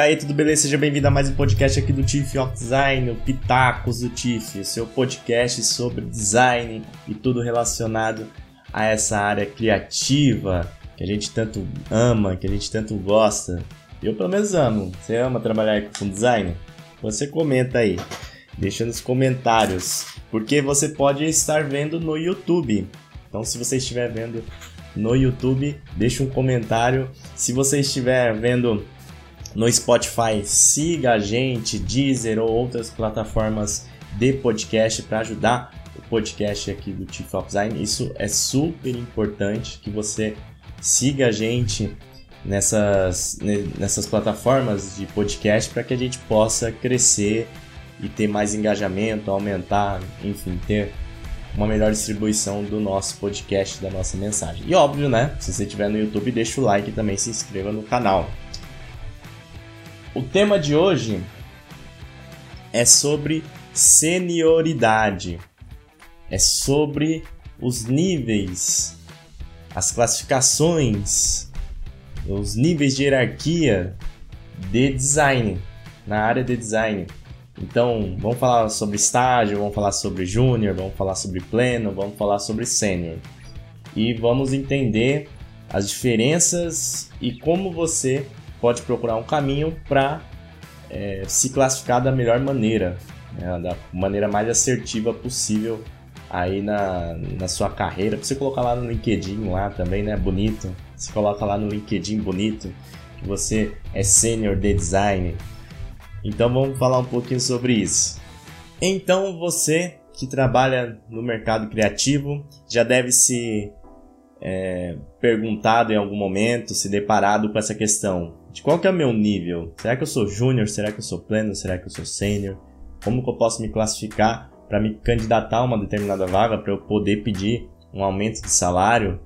aí, tudo beleza? Seja bem-vindo a mais um podcast aqui do Tiff of Design, o Pitacos do Tiff, seu podcast sobre design e tudo relacionado a essa área criativa que a gente tanto ama, que a gente tanto gosta. Eu pelo menos amo. Você ama trabalhar com design? Você comenta aí, deixa nos comentários, porque você pode estar vendo no YouTube. Então, se você estiver vendo no YouTube, deixa um comentário. Se você estiver vendo no Spotify, siga a gente, Deezer ou outras plataformas de podcast para ajudar o podcast aqui do of Design. Isso é super importante que você siga a gente nessas, nessas plataformas de podcast para que a gente possa crescer e ter mais engajamento, aumentar, enfim, ter uma melhor distribuição do nosso podcast, da nossa mensagem. E óbvio, né? Se você estiver no YouTube, deixa o like e também se inscreva no canal. O tema de hoje é sobre senioridade. É sobre os níveis, as classificações, os níveis de hierarquia de design, na área de design. Então, vamos falar sobre estágio, vamos falar sobre júnior, vamos falar sobre pleno, vamos falar sobre sênior. E vamos entender as diferenças e como você pode procurar um caminho para é, se classificar da melhor maneira, né, da maneira mais assertiva possível aí na, na sua carreira. Você colocar lá no LinkedIn lá também, né? Bonito. Você coloca lá no LinkedIn bonito que você é senior de design. Então vamos falar um pouquinho sobre isso. Então você que trabalha no mercado criativo já deve se é, perguntado em algum momento, se deparado com essa questão de qual que é o meu nível? Será que eu sou júnior? Será que eu sou pleno? Será que eu sou sênior? Como que eu posso me classificar para me candidatar a uma determinada vaga para eu poder pedir um aumento de salário?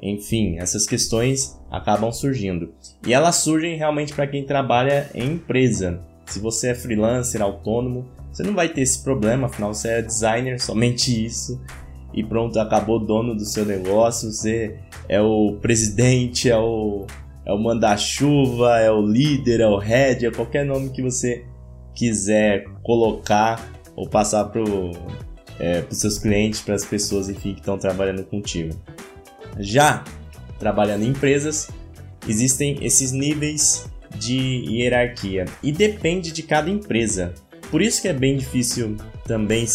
Enfim, essas questões acabam surgindo. E elas surgem realmente para quem trabalha em empresa. Se você é freelancer, autônomo, você não vai ter esse problema, afinal você é designer, somente isso. E pronto, acabou dono do seu negócio, você é o presidente, é o é o manda-chuva, é o líder, é o head, é qualquer nome que você quiser colocar ou passar para é, os seus clientes, para as pessoas enfim, que estão trabalhando contigo. Já trabalhando em empresas, existem esses níveis de hierarquia e depende de cada empresa. Por isso que é bem difícil também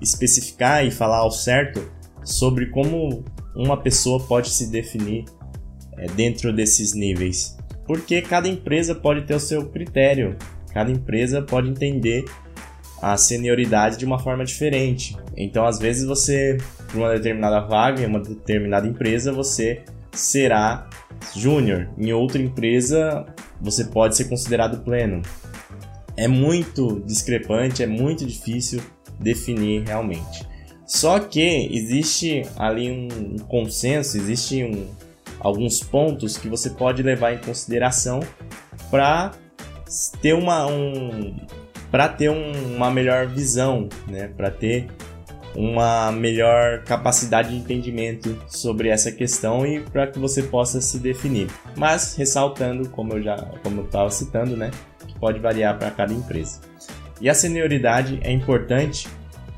especificar e falar ao certo sobre como uma pessoa pode se definir é, dentro desses níveis. Porque cada empresa pode ter o seu critério, cada empresa pode entender a senioridade de uma forma diferente. Então, às vezes, você, para uma determinada vaga, em uma determinada empresa, você será júnior. Em outra empresa, você pode ser considerado pleno. É muito discrepante, é muito difícil definir realmente. Só que existe ali um consenso, existe um, alguns pontos que você pode levar em consideração para ter uma um, para ter um, uma melhor visão, né? Para ter uma melhor capacidade de entendimento sobre essa questão e para que você possa se definir. Mas ressaltando, como eu já como estava citando, né, que pode variar para cada empresa. E a senioridade é importante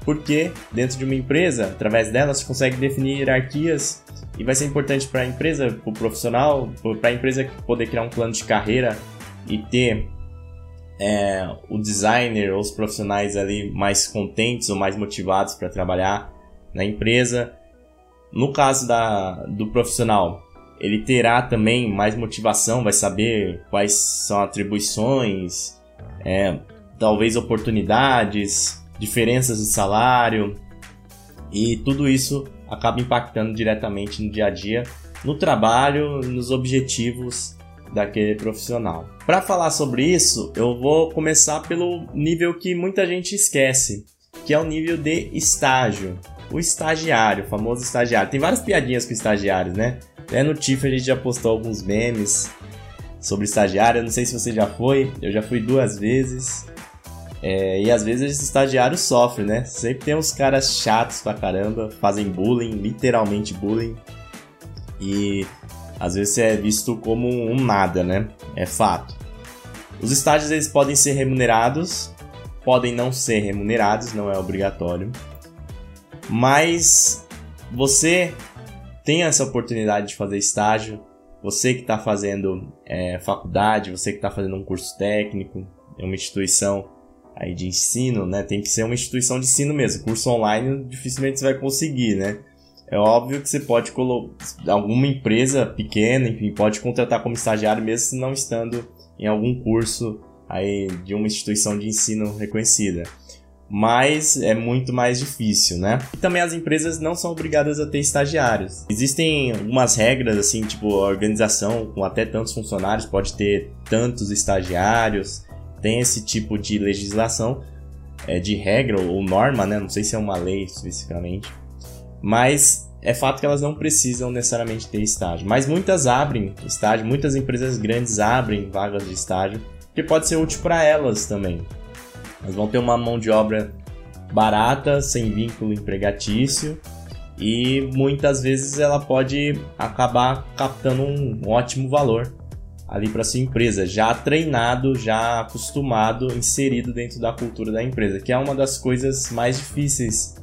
porque dentro de uma empresa, através dela, você consegue definir hierarquias e vai ser importante para a empresa, para o profissional, para a empresa poder criar um plano de carreira e ter é, o designer ou os profissionais ali mais contentes ou mais motivados para trabalhar na empresa. No caso da, do profissional, ele terá também mais motivação, vai saber quais são atribuições, é, talvez oportunidades, diferenças de salário e tudo isso acaba impactando diretamente no dia a dia, no trabalho, nos objetivos daquele profissional. Para falar sobre isso, eu vou começar pelo nível que muita gente esquece, que é o nível de estágio. O estagiário, o famoso estagiário. Tem várias piadinhas com estagiários, né? Até no TIFF a gente já postou alguns memes sobre estagiário. Eu não sei se você já foi, eu já fui duas vezes. É, e às vezes esse estagiário sofre, né? Sempre tem uns caras chatos pra caramba, fazem bullying, literalmente bullying. E às vezes é visto como um nada, né? É fato. Os estágios eles podem ser remunerados, podem não ser remunerados, não é obrigatório. Mas você tem essa oportunidade de fazer estágio, você que está fazendo é, faculdade, você que está fazendo um curso técnico, é uma instituição aí de ensino, né? Tem que ser uma instituição de ensino mesmo. Curso online dificilmente você vai conseguir, né? É óbvio que você pode colocar alguma empresa pequena, enfim, pode contratar como estagiário mesmo se não estando em algum curso aí de uma instituição de ensino reconhecida. Mas é muito mais difícil, né? E também as empresas não são obrigadas a ter estagiários. Existem algumas regras, assim, tipo, a organização com até tantos funcionários pode ter tantos estagiários, tem esse tipo de legislação, é, de regra ou norma, né? Não sei se é uma lei especificamente. Mas é fato que elas não precisam necessariamente ter estágio. Mas muitas abrem estágio, muitas empresas grandes abrem vagas de estágio que pode ser útil para elas também. Elas vão ter uma mão de obra barata, sem vínculo empregatício e muitas vezes ela pode acabar captando um ótimo valor ali para sua empresa, já treinado, já acostumado, inserido dentro da cultura da empresa, que é uma das coisas mais difíceis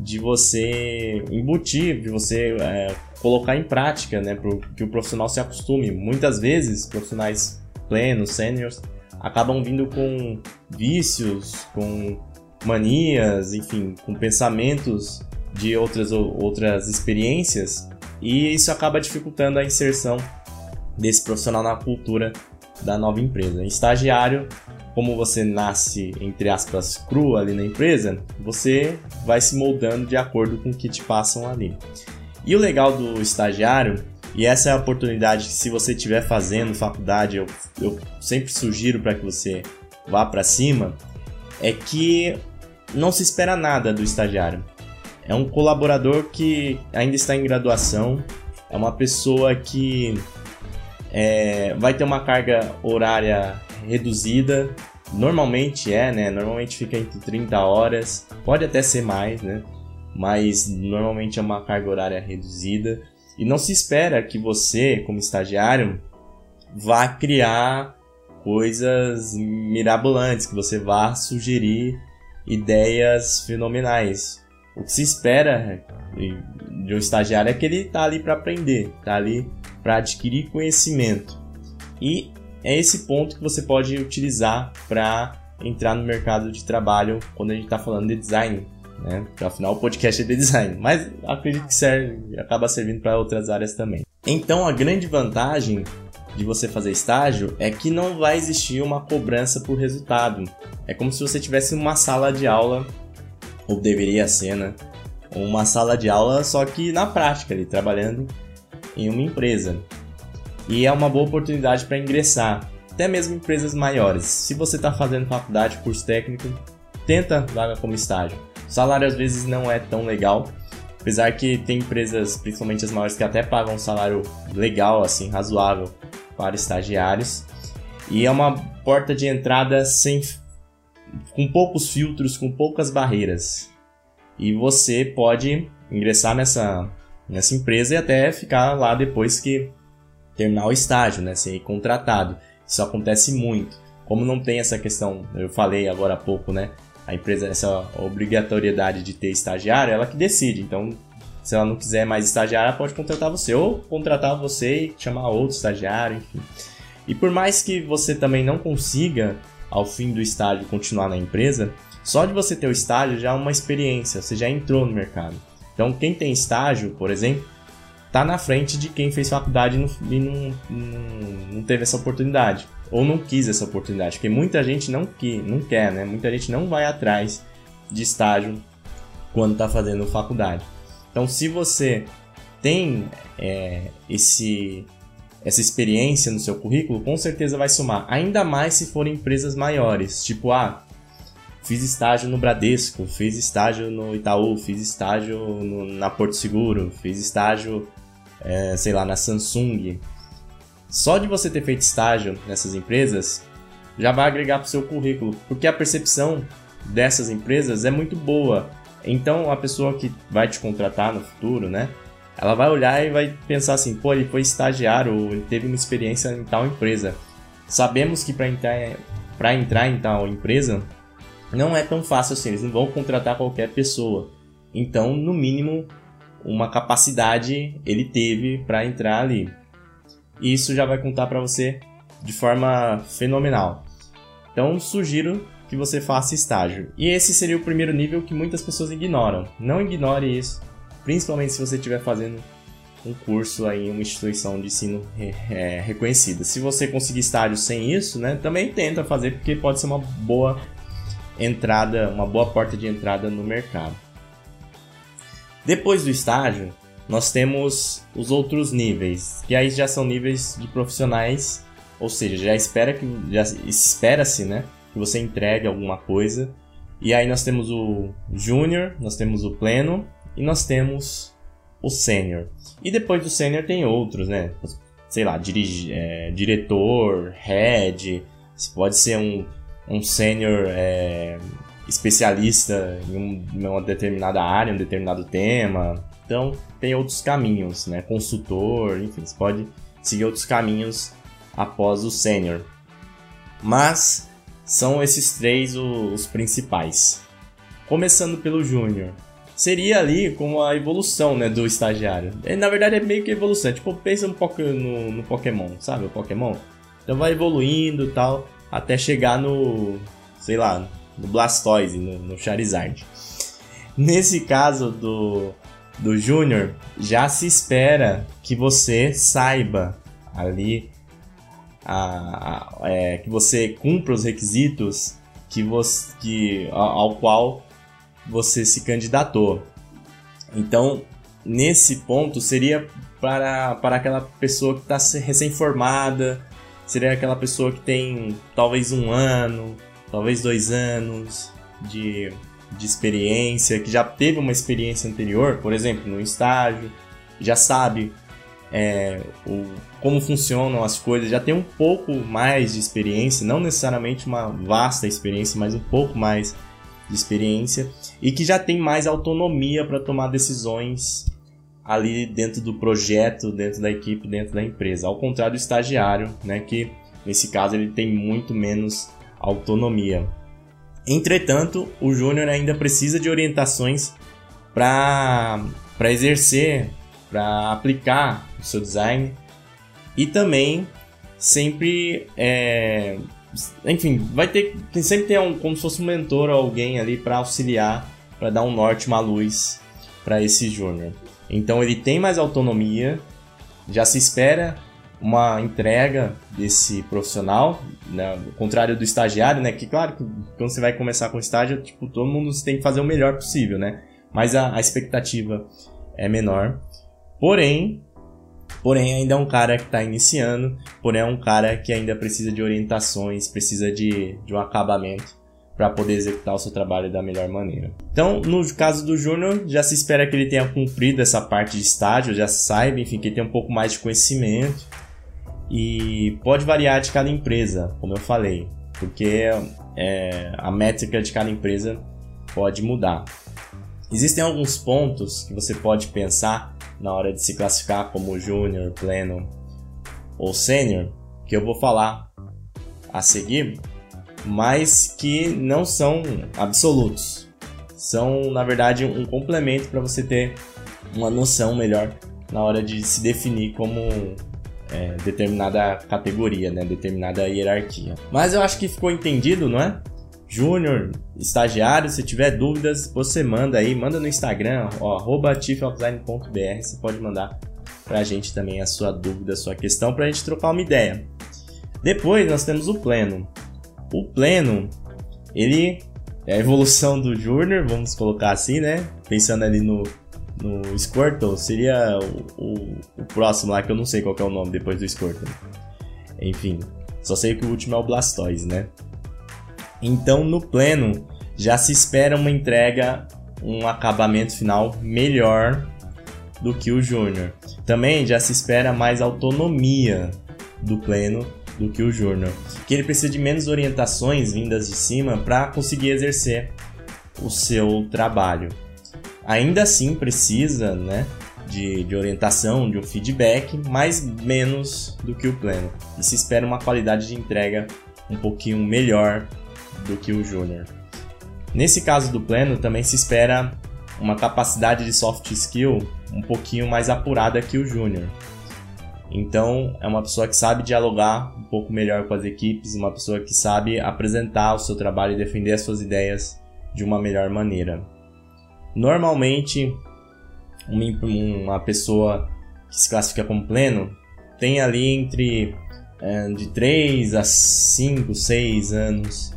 de você embutir, de você é, colocar em prática, né, para que o profissional se acostume. Muitas vezes, profissionais plenos, seniors, acabam vindo com vícios, com manias, enfim, com pensamentos de outras, outras experiências, e isso acaba dificultando a inserção desse profissional na cultura da nova empresa. estagiário, como você nasce, entre aspas, cru ali na empresa, você vai se moldando de acordo com o que te passam ali. E o legal do estagiário e essa é a oportunidade que, se você estiver fazendo faculdade, eu, eu sempre sugiro para que você vá para cima, é que não se espera nada do estagiário. É um colaborador que ainda está em graduação, é uma pessoa que é, vai ter uma carga horária reduzida. Normalmente é, né? Normalmente fica entre 30 horas, pode até ser mais, né? Mas normalmente é uma carga horária reduzida. E não se espera que você, como estagiário, vá criar coisas mirabolantes, que você vá sugerir ideias fenomenais. O que se espera de um estagiário é que ele está ali para aprender, está ali para adquirir conhecimento. E é esse ponto que você pode utilizar para entrar no mercado de trabalho quando a gente está falando de design né? Porque afinal o podcast é de design, mas acredito que serve, acaba servindo para outras áreas também. Então a grande vantagem de você fazer estágio é que não vai existir uma cobrança por resultado. É como se você tivesse uma sala de aula, ou deveria ser, né? Uma sala de aula, só que na prática, ali, trabalhando em uma empresa. E é uma boa oportunidade para ingressar, até mesmo empresas maiores. Se você está fazendo faculdade, curso técnico, tenta vaga como estágio. O salário às vezes não é tão legal, apesar que tem empresas, principalmente as maiores, que até pagam um salário legal, assim, razoável para estagiários. E é uma porta de entrada sem com poucos filtros, com poucas barreiras. E você pode ingressar nessa, nessa empresa e até ficar lá depois que terminar o estágio, né? Ser contratado. Isso acontece muito. Como não tem essa questão, eu falei agora há pouco, né? a empresa, essa obrigatoriedade de ter estagiário, ela que decide. Então, se ela não quiser mais estagiário, ela pode contratar você ou contratar você e chamar outro estagiário, enfim. E por mais que você também não consiga, ao fim do estágio, continuar na empresa, só de você ter o estágio já é uma experiência, você já entrou no mercado. Então, quem tem estágio, por exemplo, tá na frente de quem fez faculdade e não, não, não teve essa oportunidade ou não quis essa oportunidade, porque muita gente não, que, não quer, né? Muita gente não vai atrás de estágio quando está fazendo faculdade. Então, se você tem é, esse, essa experiência no seu currículo, com certeza vai somar. Ainda mais se forem empresas maiores, tipo, ah, fiz estágio no Bradesco, fiz estágio no Itaú, fiz estágio no, na Porto Seguro, fiz estágio, é, sei lá, na Samsung. Só de você ter feito estágio nessas empresas já vai agregar para o seu currículo, porque a percepção dessas empresas é muito boa. Então a pessoa que vai te contratar no futuro, né? Ela vai olhar e vai pensar assim, pô, ele foi estagiário, ou ele teve uma experiência em tal empresa. sabemos que para entrar, entrar em tal empresa não é tão fácil assim, eles não vão contratar qualquer pessoa. Então, no mínimo, uma capacidade ele teve para entrar ali. E isso já vai contar para você de forma fenomenal. Então, sugiro que você faça estágio. E esse seria o primeiro nível que muitas pessoas ignoram. Não ignore isso, principalmente se você estiver fazendo um curso aí em uma instituição de ensino é, reconhecida. Se você conseguir estágio sem isso, né, também tenta fazer porque pode ser uma boa entrada, uma boa porta de entrada no mercado. Depois do estágio, nós temos os outros níveis, que aí já são níveis de profissionais, ou seja, já espera que já espera-se, né, que você entregue alguma coisa. E aí nós temos o júnior, nós temos o pleno e nós temos o sênior. E depois do sênior tem outros, né? Sei lá, dirige, é, diretor, head, pode ser um um sênior é, especialista em, um, uma determinada área, um determinado tema. Então, tem outros caminhos, né? Consultor, enfim, você pode seguir outros caminhos após o sênior. Mas são esses três os, principais. Começando pelo júnior. Seria ali como a evolução né, do estagiário. É, na verdade é meio que evolução. É tipo, pensa no, no, no Pokémon, sabe? O Pokémon. Então vai evoluindo tal até chegar no, sei lá, no Blastoise, no, no Charizard. Nesse caso do, do Júnior, já se espera que você saiba ali, a, a, é, que você cumpra os requisitos que você, que, ao, qual você se candidatou. Então, nesse ponto, seria para, para aquela pessoa que está recém-formada, seria aquela pessoa que tem talvez um ano, talvez dois anos de, de experiência, que já teve uma experiência anterior, por exemplo, no estágio, já sabe é, o, como funcionam as coisas, já tem um pouco mais de experiência, não necessariamente uma vasta experiência, mas um pouco mais de experiência e que já tem mais autonomia para tomar decisões ali dentro do projeto, dentro da equipe, dentro da empresa. Ao contrário do estagiário, né, que nesse caso ele tem muito menos autonomia. Entretanto, o júnior ainda precisa de orientações para exercer, para aplicar o seu design e também sempre é, enfim vai ter sempre tem um, como se fosse um mentor ou alguém ali para auxiliar para dar um norte uma luz para esse júnior então ele tem mais autonomia, já se espera uma entrega desse profissional, né? ao contrário do estagiário, né? Que claro que quando você vai começar com estágio, tipo, todo mundo tem que fazer o melhor possível, né? Mas a, a expectativa é menor. Porém, porém ainda é um cara que está iniciando, porém é um cara que ainda precisa de orientações, precisa de, de um acabamento para poder executar o seu trabalho da melhor maneira. Então, no caso do Júnior, já se espera que ele tenha cumprido essa parte de estágio, já saiba, enfim, que ele tenha um pouco mais de conhecimento. E pode variar de cada empresa, como eu falei, porque é, a métrica de cada empresa pode mudar. Existem alguns pontos que você pode pensar na hora de se classificar como júnior, pleno ou sênior, que eu vou falar a seguir, mas que não são absolutos. São, na verdade, um complemento para você ter uma noção melhor na hora de se definir como é, determinada categoria, né? determinada hierarquia. Mas eu acho que ficou entendido, não é? Júnior, estagiário, se tiver dúvidas, você manda aí, manda no Instagram, arroba você pode mandar pra gente também a sua dúvida, a sua questão, pra gente trocar uma ideia. Depois nós temos o pleno. O pleno, ele é a evolução do Junior, vamos colocar assim, né? Pensando ali no, no Squirtle, seria o, o, o, próximo lá, que eu não sei qual é o nome depois do Squirtle. Enfim, só sei que o último é o Blastoise, né? Então, no pleno, já se espera uma entrega, um acabamento final melhor do que o Júnior. Também já se espera mais autonomia do pleno do que o Júnior, que ele precisa de menos orientações vindas de cima para conseguir exercer o seu trabalho. Ainda assim precisa, né, de, de orientação, de um feedback, mas menos do que o pleno. E se espera uma qualidade de entrega um pouquinho melhor do que o júnior. Nesse caso do pleno, também se espera uma capacidade de soft skill um pouquinho mais apurada que o júnior. Então, é uma pessoa que sabe dialogar um pouco melhor com as equipes, uma pessoa que sabe apresentar o seu trabalho e defender as suas ideias de uma melhor maneira. Normalmente, uma pessoa que se classifica como pleno tem ali entre é, de 3 a 5, 6 anos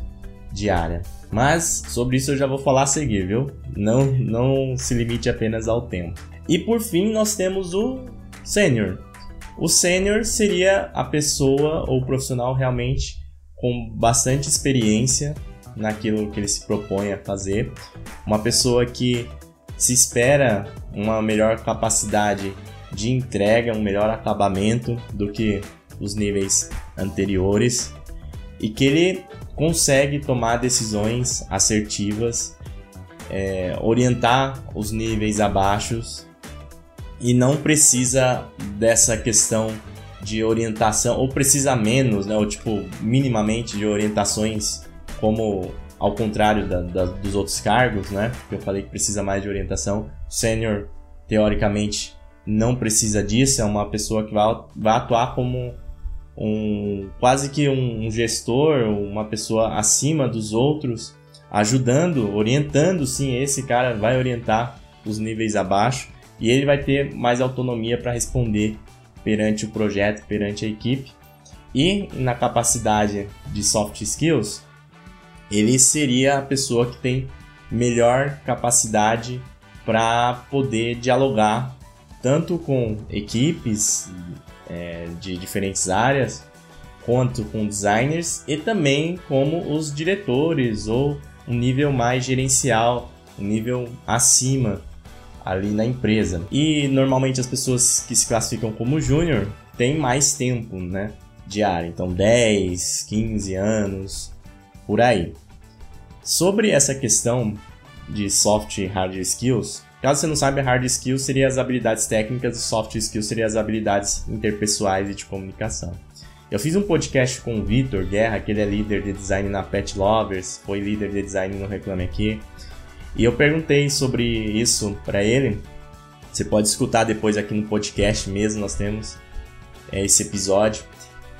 de área. Mas sobre isso eu já vou falar a seguir, viu? Não, não se limite apenas ao tempo. E por fim, nós temos o sênior. O sênior seria a pessoa ou profissional realmente com bastante experiência naquilo que ele se propõe a fazer. Uma pessoa que se espera uma melhor capacidade de entrega, um melhor acabamento do que os níveis anteriores e que ele consegue tomar decisões assertivas, é, orientar os níveis abaixo e não precisa dessa questão de orientação ou precisa menos, né, ou tipo minimamente de orientações como ao contrário da, da, dos outros cargos, né? Que eu falei que precisa mais de orientação. Sênior, teoricamente, não precisa disso, é uma pessoa que vai, vai atuar como um quase que um gestor, uma pessoa acima dos outros, ajudando, orientando, sim, esse cara vai orientar os níveis abaixo e ele vai ter mais autonomia para responder perante o projeto, perante a equipe. E na capacidade de soft skills, ele seria a pessoa que tem melhor capacidade para poder dialogar tanto com equipes é, de diferentes áreas, quanto com designers e também como os diretores ou um nível mais gerencial, um nível acima ali na empresa. E normalmente as pessoas que se classificam como júnior têm mais tempo, né, de área, então 10, 15 anos, por aí. Sobre essa questão de soft e hard skills, caso você não saiba, hard skills seria as habilidades técnicas e soft skills seria as habilidades interpessoais e de comunicação. Eu fiz um podcast com o Vitor Guerra, que ele é líder de design na Pet Lovers, foi líder de design no Reclame Aqui, e eu perguntei sobre isso para ele. Você pode escutar depois aqui no podcast mesmo, nós temos é, esse episódio.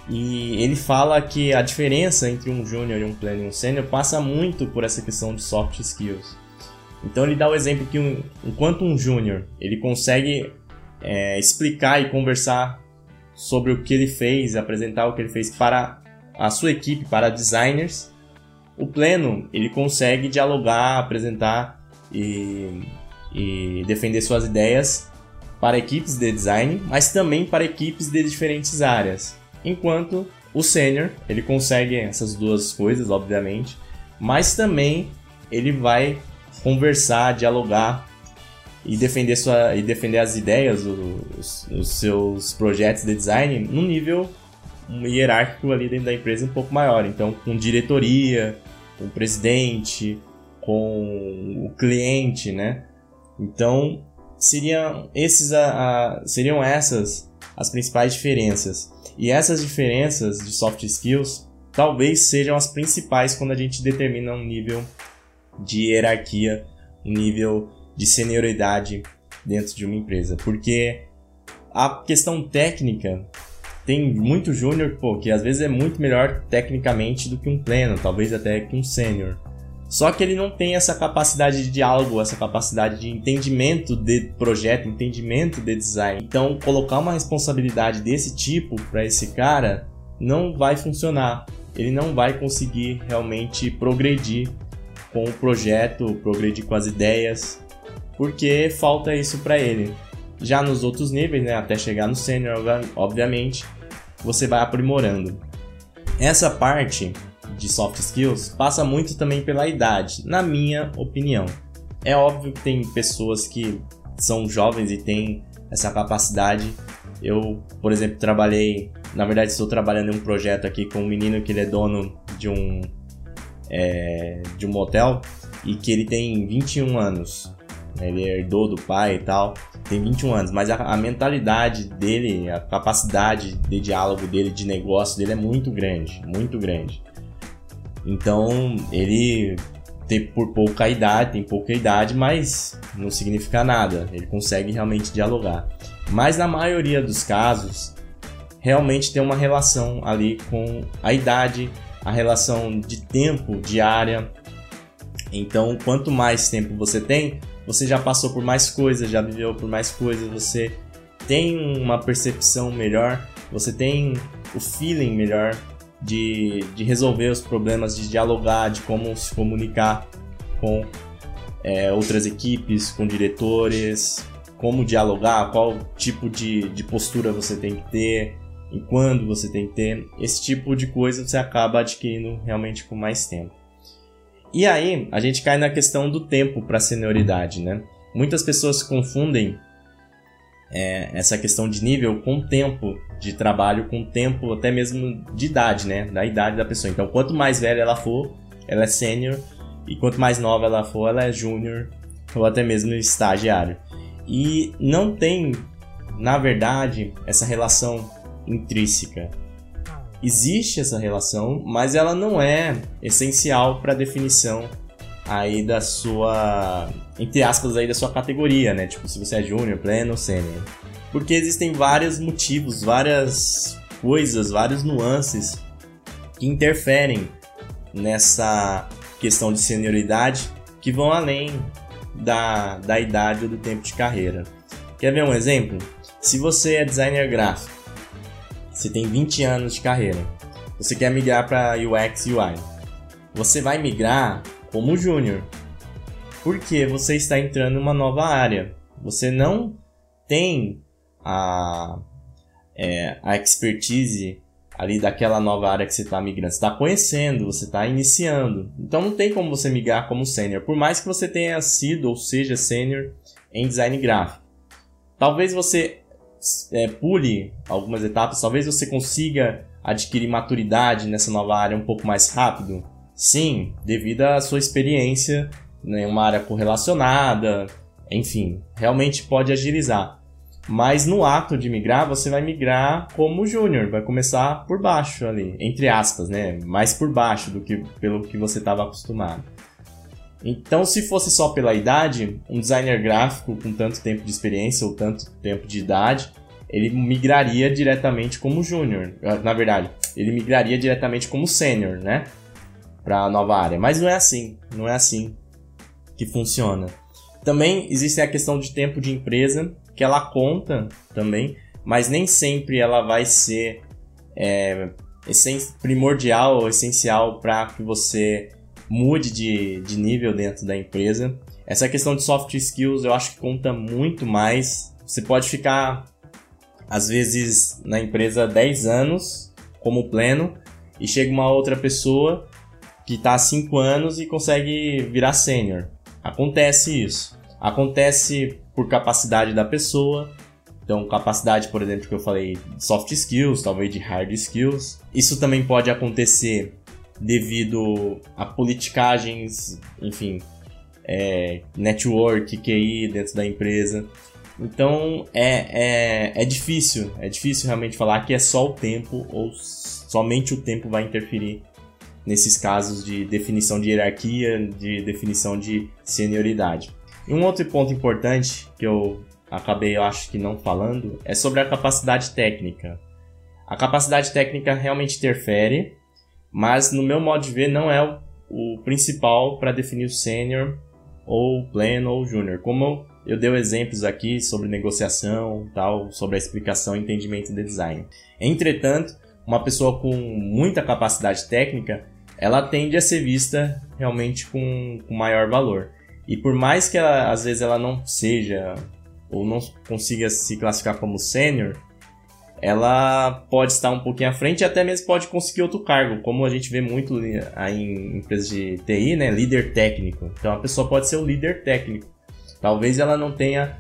E ele fala que a diferença entre um júnior e um pleno e um sênior passa muito por essa questão de soft skills. Então ele dá o exemplo que um, enquanto um júnior ele consegue é, explicar e conversar sobre o que ele fez, apresentar o que ele fez para a sua equipe, para designers, o pleno ele consegue dialogar, apresentar e, e defender suas ideias para equipes de design, mas também para equipes de diferentes áreas. Enquanto o sênior, ele consegue essas duas coisas, obviamente, mas também ele vai conversar, dialogar e defender, sua, e defender as ideias, os, os seus projetos de design num nível hierárquico ali dentro da empresa um pouco maior. Então, com diretoria, com presidente, com o cliente, né? Então, seriam, esses a, a, seriam essas as principais diferenças. E essas diferenças de soft skills talvez sejam as principais quando a gente determina um nível de hierarquia, um nível de senioridade dentro de uma empresa. Porque a questão técnica tem muito júnior, pô, que às vezes é muito melhor tecnicamente do que um pleno, talvez até que um sênior. Só que ele não tem essa capacidade de diálogo, essa capacidade de entendimento de projeto, entendimento de design. Então, colocar uma responsabilidade desse tipo para esse cara não vai funcionar. Ele não vai conseguir realmente progredir com o projeto, progredir com as ideias, porque falta isso para ele. Já nos outros níveis, né, até chegar no sênior, obviamente, você vai aprimorando. Essa parte de soft skills passa muito também pela idade, na minha opinião. É óbvio que tem pessoas que são jovens e têm essa capacidade. Eu, por exemplo, trabalhei, na verdade, estou trabalhando em um projeto aqui com um menino que ele é dono de um é, de um motel e que ele tem 21 anos. Ele herdou do pai e tal. tem 21 anos, mas a, a, mentalidade dele, a capacidade de diálogo dele, de negócio dele é muito grande, muito grande. Então, ele tem por pouca idade, tem pouca idade, mas não significa nada. Ele consegue realmente dialogar. Mas na maioria dos casos, realmente tem uma relação ali com a idade, a relação de tempo diária. Então, quanto mais tempo você tem, você já passou por mais coisas, já viveu por mais coisas, você tem uma percepção melhor, você tem o feeling melhor de, de resolver os problemas, de dialogar, de como se comunicar com é, outras equipes, com diretores, como dialogar, qual tipo de, de postura você tem que ter, e quando você tem que ter. Esse tipo de coisa você acaba adquirindo realmente com mais tempo. E aí, a gente cai na questão do tempo para senioridade, né? Muitas pessoas confundem é, essa questão de nível com tempo de trabalho, com tempo até mesmo de idade, né? Da idade da pessoa. Então, quanto mais velha ela for, ela é sênior, e quanto mais nova ela for, ela é júnior ou até mesmo estagiário. E não tem, na verdade, essa relação intrínseca existe essa relação, mas ela não é essencial para a definição aí da sua, entre aspas aí da sua categoria, né? Tipo, se você é júnior, pleno, sênior. Porque existem vários motivos, várias coisas, vários nuances que interferem nessa questão de senioridade que vão além da, da idade ou do tempo de carreira. Quer ver um exemplo? Se você é designer gráfico você tem 20 anos de carreira. Você quer migrar para UX UI. Você vai migrar como júnior. Porque você está entrando em uma nova área. Você não tem a, é, a expertise ali daquela nova área que você está migrando. Você está conhecendo, você está iniciando. Então não tem como você migrar como sênior. Por mais que você tenha sido ou seja sênior em design gráfico. Talvez você é, pule algumas etapas, talvez você consiga adquirir maturidade nessa nova área um pouco mais rápido? Sim, devido à sua experiência né, em uma área correlacionada, enfim, realmente pode agilizar. Mas no ato de migrar, você vai migrar como júnior, vai começar por baixo ali, entre aspas, né? Mais por baixo do que pelo que você estava acostumado. Então, se fosse só pela idade, um designer gráfico com tanto tempo de experiência ou tanto tempo de idade, ele migraria diretamente como júnior. Ah, na verdade, ele migraria diretamente como sênior, né? Para a nova área. Mas não é assim. Não é assim que funciona. Também existe a questão de tempo de empresa, que ela conta também, mas nem sempre ela vai ser é, primordial ou essencial para que você mude de, de nível dentro da empresa. Essa questão de soft skills eu acho que conta muito mais. Você pode ficar, às vezes, na empresa 10 anos como pleno e chega uma outra pessoa que está há 5 anos e consegue virar sênior. Acontece isso. Acontece por capacidade da pessoa. Então, capacidade, por exemplo, que eu falei, soft skills, talvez de hard skills. Isso também pode acontecer devido a politicagens, enfim, é, network, QI dentro da empresa. Então é, é, é difícil, é difícil realmente falar que é só o tempo ou somente o tempo vai interferir nesses casos de definição de hierarquia, de definição de senioridade. E um outro ponto importante que eu acabei, eu acho que não falando, é sobre a capacidade técnica. A capacidade técnica realmente interfere, mas no meu modo de ver não é o, o principal para definir o sênior ou pleno ou júnior. Como eu dei exemplos aqui sobre negociação, tal, sobre a explicação entendimento de design. Entretanto, uma pessoa com muita capacidade técnica, ela tende a ser vista realmente com, com maior valor. E por mais que ela, às vezes ela não seja ou não consiga se classificar como sênior, ela pode estar um pouquinho à frente e até mesmo pode conseguir outro cargo, como a gente vê muito em empresas de TI, né? Líder técnico. Então a pessoa pode ser o líder técnico. Talvez ela não tenha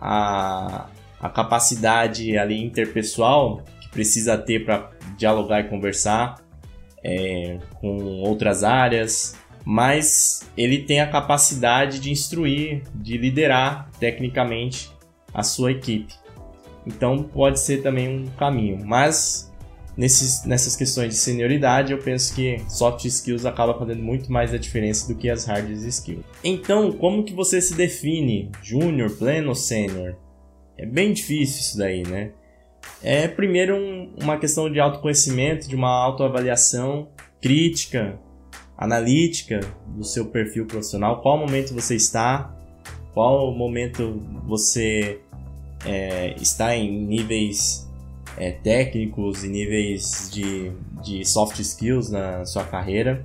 a, a capacidade ali interpessoal que precisa ter para dialogar e conversar é, com outras áreas, mas ele tem a capacidade de instruir, de liderar tecnicamente a sua equipe. Então pode ser também um caminho, mas nesses, nessas questões de senioridade eu penso que soft skills acaba fazendo muito mais a diferença do que as hard skills. Então, como que você se define? Júnior, pleno sênior? É bem difícil isso daí, né? É primeiro um, uma questão de autoconhecimento, de uma autoavaliação crítica, analítica do seu perfil profissional, qual momento você está, qual momento você é, está em níveis é, técnicos e níveis de, de soft skills na sua carreira.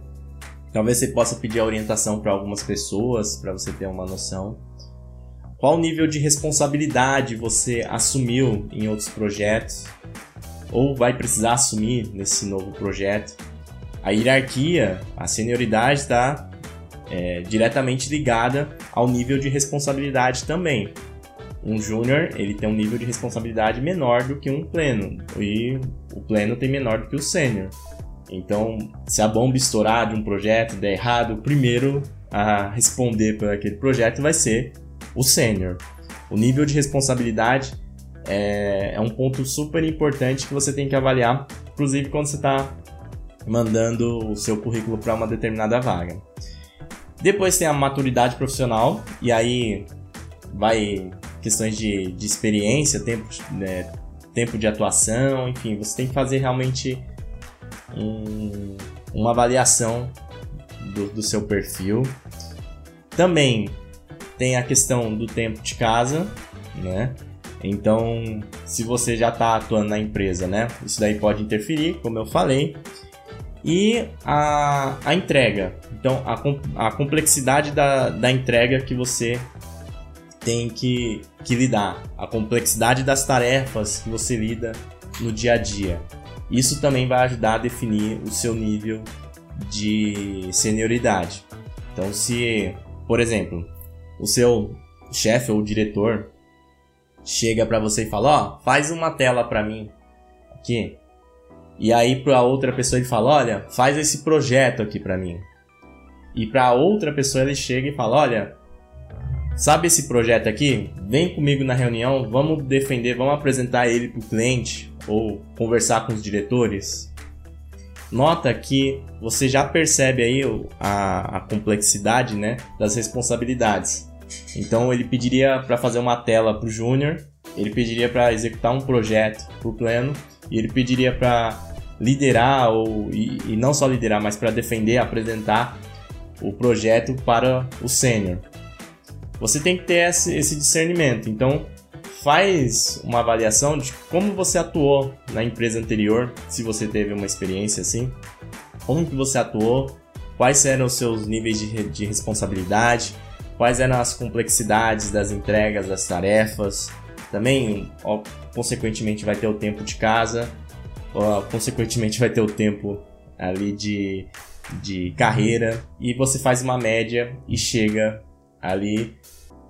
Talvez você possa pedir orientação para algumas pessoas para você ter uma noção. Qual nível de responsabilidade você assumiu em outros projetos ou vai precisar assumir nesse novo projeto? A hierarquia, a senioridade está é, diretamente ligada ao nível de responsabilidade também. Um júnior ele tem um nível de responsabilidade menor do que um pleno e o pleno tem menor do que o sênior. Então, se a bomba estourar de um projeto der errado, o primeiro a responder por aquele projeto vai ser o sênior. O nível de responsabilidade é, é, um ponto super importante que você tem que avaliar, inclusive quando você está mandando o seu currículo para uma determinada vaga. Depois tem a maturidade profissional, e aí vai questões de, de experiência, tempo, né, tempo de atuação, enfim, você tem que fazer realmente um, uma avaliação do, do seu perfil. Também tem a questão do tempo de casa, né? Então, se você já está atuando na empresa, né? Isso daí pode interferir, como eu falei. E a, a entrega. Então, a, a complexidade da, da entrega que você tem que, que lidar. A complexidade das tarefas que você lida no dia a dia. Isso também vai ajudar a definir o seu nível de senioridade. Então, se, por exemplo, o seu chefe ou diretor chega para você e fala: "Ó, oh, faz uma tela para mim aqui". E aí para outra pessoa ele fala: "Olha, faz esse projeto aqui para mim". E para outra pessoa ele chega e fala: "Olha, sabe esse projeto aqui? Vem comigo na reunião, vamos defender, vamos apresentar ele para o cliente ou conversar com os diretores". Nota que você já percebe aí a, a complexidade né, das responsabilidades. Então ele pediria para fazer uma tela para o júnior, ele pediria para executar um projeto para o pleno e ele pediria para liderar ou e, e, não só liderar, mas para defender, apresentar o projeto para o sênior. Você tem que ter esse, esse discernimento. Então faz uma avaliação de como você atuou na empresa anterior, se você teve uma experiência assim, como que você atuou, quais eram os seus níveis de, de responsabilidade, quais eram as complexidades das entregas, das tarefas. Também, ó, consequentemente, vai ter o tempo de casa, ó, consequentemente, vai ter o tempo ali de, de carreira, e você faz uma média e chega ali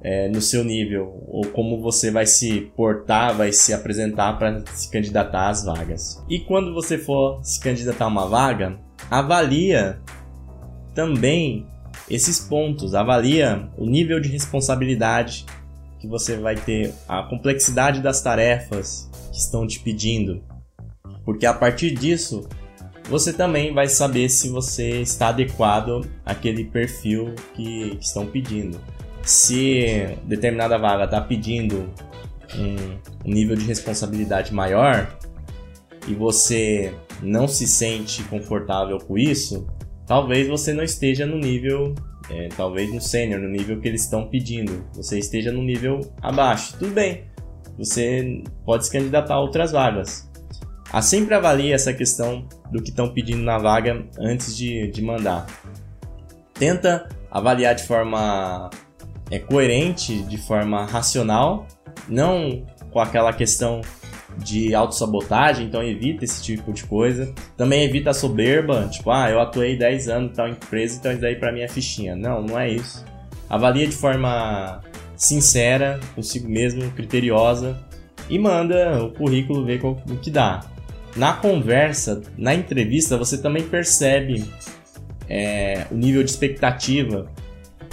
é, no seu nível, ou como você vai se portar, vai se apresentar para se candidatar às vagas. E quando você for se candidatar a uma vaga, avalia também esses pontos, avalia o nível de responsabilidade que você vai ter, a complexidade das tarefas que estão te pedindo, porque a partir disso você também vai saber se você está adequado àquele perfil que, que estão pedindo. Se determinada vaga está pedindo um, nível de responsabilidade maior e você não se sente confortável com isso, talvez você não esteja no nível, é, talvez no sênior, no nível que eles estão pedindo. Você esteja no nível abaixo. Tudo bem, você pode se candidatar a outras vagas. A sempre avalie essa questão do que estão pedindo na vaga antes de, de mandar. Tenta avaliar de forma é, coerente, de forma racional, não com aquela questão de autossabotagem, então evita esse tipo de coisa. Também evita a soberba, tipo, ah, eu atuei 10 anos em tal empresa, então isso daí pra mim é fichinha. Não, não é isso. Avalia de forma sincera, consigo mesmo, criteriosa e manda o currículo ver o que dá. Na conversa, na entrevista, você também percebe é, o nível de expectativa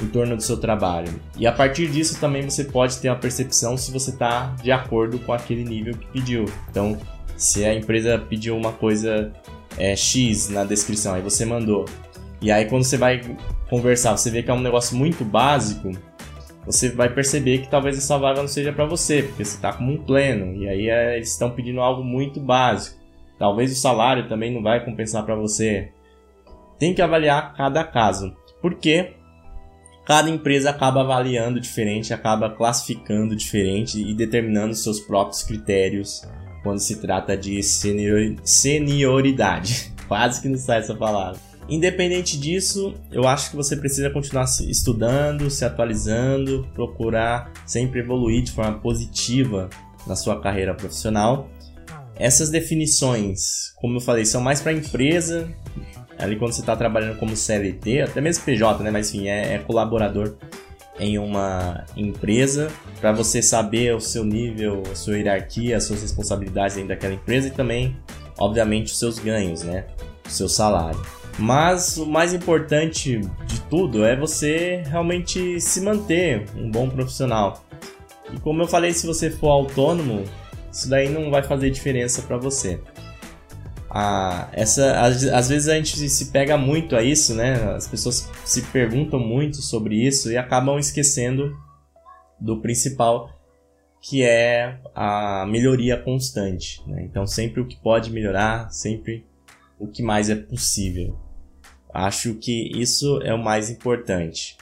em torno do seu trabalho. E a partir disso também você pode ter uma percepção se você está de acordo com aquele nível que pediu. Então, se a empresa pediu uma coisa é, X na descrição, aí você mandou. E aí quando você vai conversar, você vê que é um negócio muito básico, você vai perceber que talvez essa vaga não seja para você, porque você está como um pleno, e aí é, eles estão pedindo algo muito básico. Talvez o salário também não vai compensar para você. Tem que avaliar cada caso, porque cada empresa acaba avaliando diferente, acaba classificando diferente e determinando seus próprios critérios quando se trata de senior, senioridade. Quase que não sai essa palavra. Independente disso, eu acho que você precisa continuar estudando, se atualizando, procurar sempre evoluir de forma positiva na sua carreira profissional. Essas definições, como eu falei, são mais para empresa, ali quando você está trabalhando como CLT, até mesmo PJ, né? Mas enfim, é, é colaborador em uma empresa para você saber o seu nível, a sua hierarquia, as suas responsabilidades dentro daquela empresa e também, obviamente, os seus ganhos, né? O seu salário. Mas o mais importante de tudo é você realmente se manter um bom profissional. E como eu falei, se você for autônomo, isso daí não vai fazer diferença para você. Ah, essa, às, às, vezes a gente se pega muito a isso, né? As pessoas se perguntam muito sobre isso e acabam esquecendo do principal, que é a melhoria constante. Né? Então, sempre o que pode melhorar, sempre o que mais é possível. Acho que isso é o mais importante.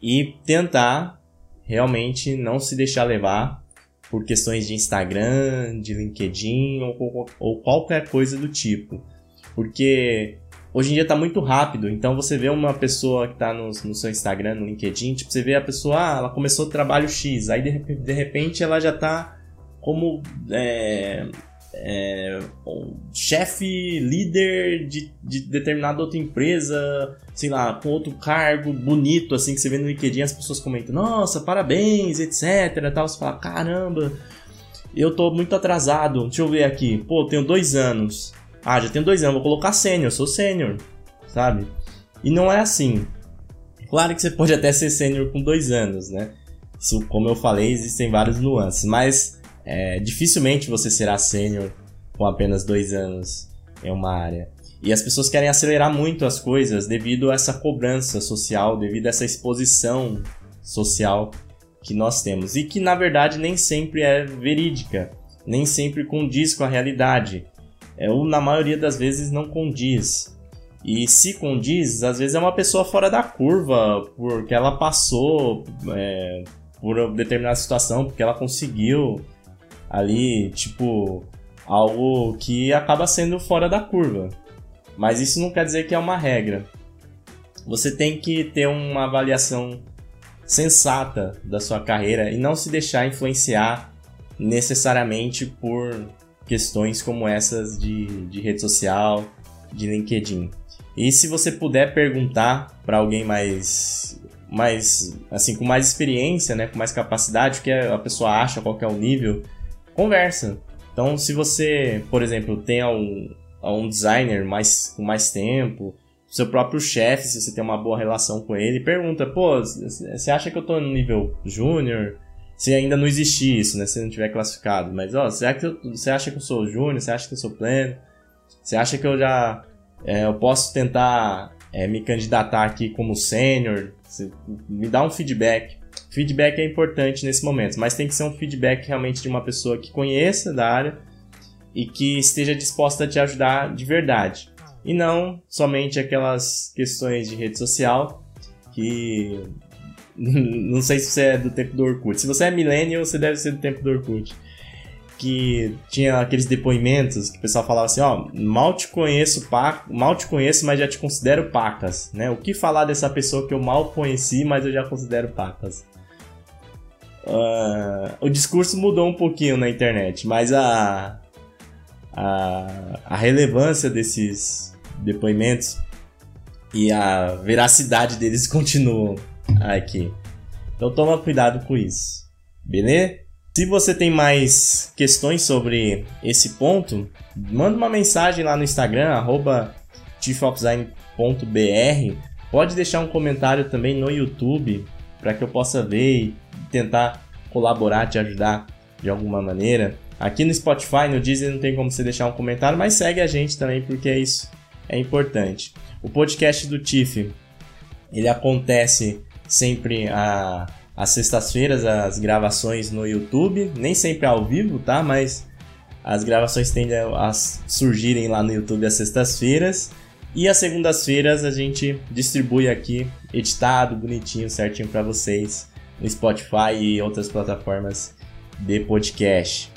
E tentar realmente não se deixar levar por questões de Instagram, de LinkedIn ou, ou qualquer coisa do tipo. Porque hoje em dia está muito rápido, então você vê uma pessoa que está no, no, seu Instagram, no LinkedIn, tipo, você vê a pessoa, ah, ela começou o trabalho X, aí de, de repente ela já está como é, é, chefe, líder de, de determinada outra empresa, sei lá, com outro cargo bonito, assim, que você vê no LinkedIn, as pessoas comentam, nossa, parabéns, etc. Tal, você fala, caramba, eu tô muito atrasado, deixa eu ver aqui, pô, tenho dois anos. Ah, já tenho dois anos, vou colocar sênior, sou sênior, sabe? E não é assim. Claro que você pode até ser sênior com dois anos, né? Como eu falei, existem vários nuances, mas é, dificilmente você será sênior com apenas dois anos em uma área. E as pessoas querem acelerar muito as coisas devido a essa cobrança social, devido a essa exposição social que nós temos. E que na verdade nem sempre é verídica, nem sempre condiz com a realidade. É, ou na maioria das vezes não condiz. E se condiz, às vezes é uma pessoa fora da curva, porque ela passou é, por determinada situação, porque ela conseguiu ali, tipo, algo que acaba sendo fora da curva. Mas isso não quer dizer que é uma regra. Você tem que ter uma avaliação sensata da sua carreira e não se deixar influenciar necessariamente por questões como essas de, de rede social, de LinkedIn. E se você puder perguntar para alguém mais, mais, assim, com mais experiência, né, com mais capacidade, o que a pessoa acha, qual é o nível conversa. Então, se você, por exemplo, tem um, um designer mais, com mais tempo, seu próprio chefe, se você tem uma boa relação com ele, pergunta, pô, você acha que eu tô no nível júnior? Se ainda não existir isso, né? Se não tiver classificado. Mas, ó, você acha que eu, sou júnior? Você acha que eu sou pleno? Você acha que eu já... É, eu posso tentar é, me candidatar aqui como sênior? Me dá um feedback. Feedback é importante nesse momento, mas tem que ser um feedback realmente de uma pessoa que conheça da área e que esteja disposta a te ajudar de verdade. E não somente aquelas questões de rede social que. não sei se você é do tempo do Orkut. Se você é millennial, você deve ser do tempo do Orkut. Que tinha aqueles depoimentos que o pessoal falava assim: ó, mal te conheço, mal te conheço, mas já te considero pacas, né? O que falar dessa pessoa que eu mal conheci, mas eu já considero pacas? Uh, o discurso mudou um pouquinho na internet, mas a, a, a relevância desses depoimentos e a veracidade deles continuam aqui. Então toma cuidado com isso, beleza? Se você tem mais questões sobre esse ponto, manda uma mensagem lá no Instagram, arroba Pode deixar um comentário também no YouTube para que eu possa ver e tentar colaborar, te ajudar de alguma maneira. Aqui no Spotify, no Disney, não tem como você deixar um comentário, mas segue a gente também porque isso é importante. O podcast do Tiff, ele acontece sempre a, às sextas-feiras, as gravações no YouTube, nem sempre ao vivo, tá? Mas as gravações tendem a surgirem lá no YouTube às sextas-feiras. E às segundas-feiras a gente distribui aqui, editado, bonitinho, certinho para vocês no Spotify e outras plataformas de podcast.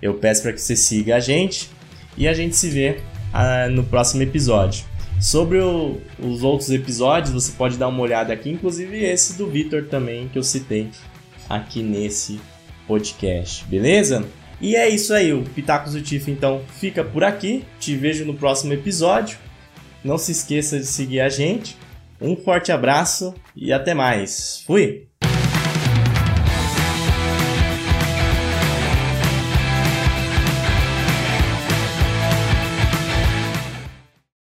Eu peço para que você siga a gente e a gente se vê ah, no próximo episódio. Sobre o, os outros episódios, você pode dar uma olhada aqui, inclusive esse do Vitor também, que eu citei aqui nesse podcast, beleza? E é isso aí, o Pitacos do Tiff então fica por aqui. Te vejo no próximo episódio. Não se esqueça de seguir a gente. Um forte abraço e até mais. Fui!